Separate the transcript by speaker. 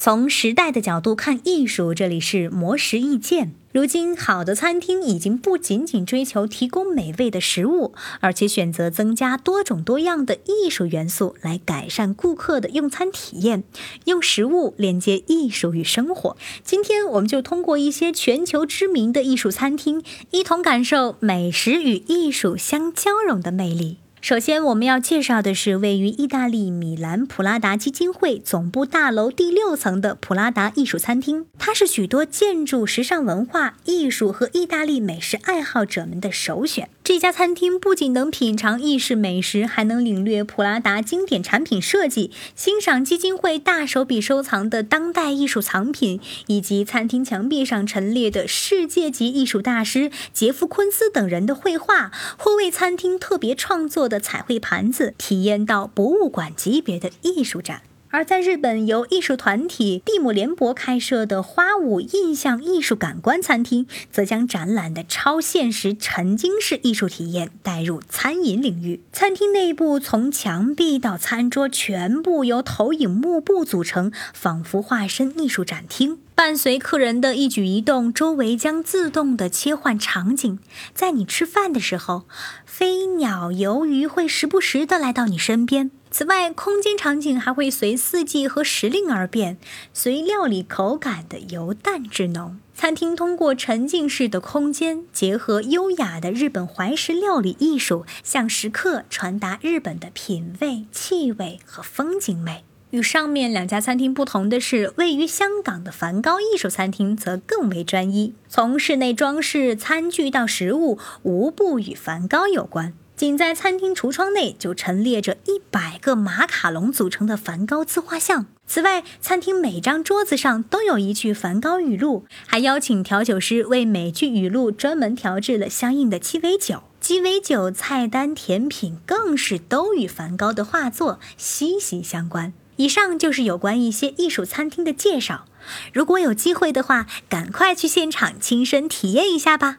Speaker 1: 从时代的角度看艺术，这里是魔石意见。如今，好的餐厅已经不仅仅追求提供美味的食物，而且选择增加多种多样的艺术元素来改善顾客的用餐体验，用食物连接艺术与生活。今天，我们就通过一些全球知名的艺术餐厅，一同感受美食与艺术相交融的魅力。首先，我们要介绍的是位于意大利米兰普拉达基金会总部大楼第六层的普拉达艺术餐厅。它是许多建筑、时尚文化、艺术和意大利美食爱好者们的首选。这家餐厅不仅能品尝意式美食，还能领略普拉达经典产品设计，欣赏基金会大手笔收藏的当代艺术藏品，以及餐厅墙壁上陈列的世界级艺术大师杰夫·昆斯等人的绘画，或为餐厅特别创作的彩绘盘子，体验到博物馆级别的艺术展。而在日本，由艺术团体蒂姆联博开设的花舞印象艺术感官餐厅，则将展览的超现实沉浸式艺术体验带入餐饮领域。餐厅内部从墙壁到餐桌全部由投影幕布组成，仿佛化身艺术展厅。伴随客人的一举一动，周围将自动的切换场景。在你吃饭的时候，飞鸟、游鱼会时不时的来到你身边。此外，空间场景还会随四季和时令而变，随料理口感的由淡至浓。餐厅通过沉浸式的空间，结合优雅的日本怀石料理艺术，向食客传达日本的品味、气味和风景美。与上面两家餐厅不同的是，位于香港的梵高艺术餐厅则更为专一，从室内装饰、餐具到食物，无不与梵高有关。仅在餐厅橱窗内就陈列着一百个马卡龙组成的梵高自画像。此外，餐厅每张桌子上都有一句梵高语录，还邀请调酒师为每句语录专门调制了相应的鸡尾酒。鸡尾酒菜单、甜品更是都与梵高的画作息息相关。以上就是有关一些艺术餐厅的介绍。如果有机会的话，赶快去现场亲身体验一下吧。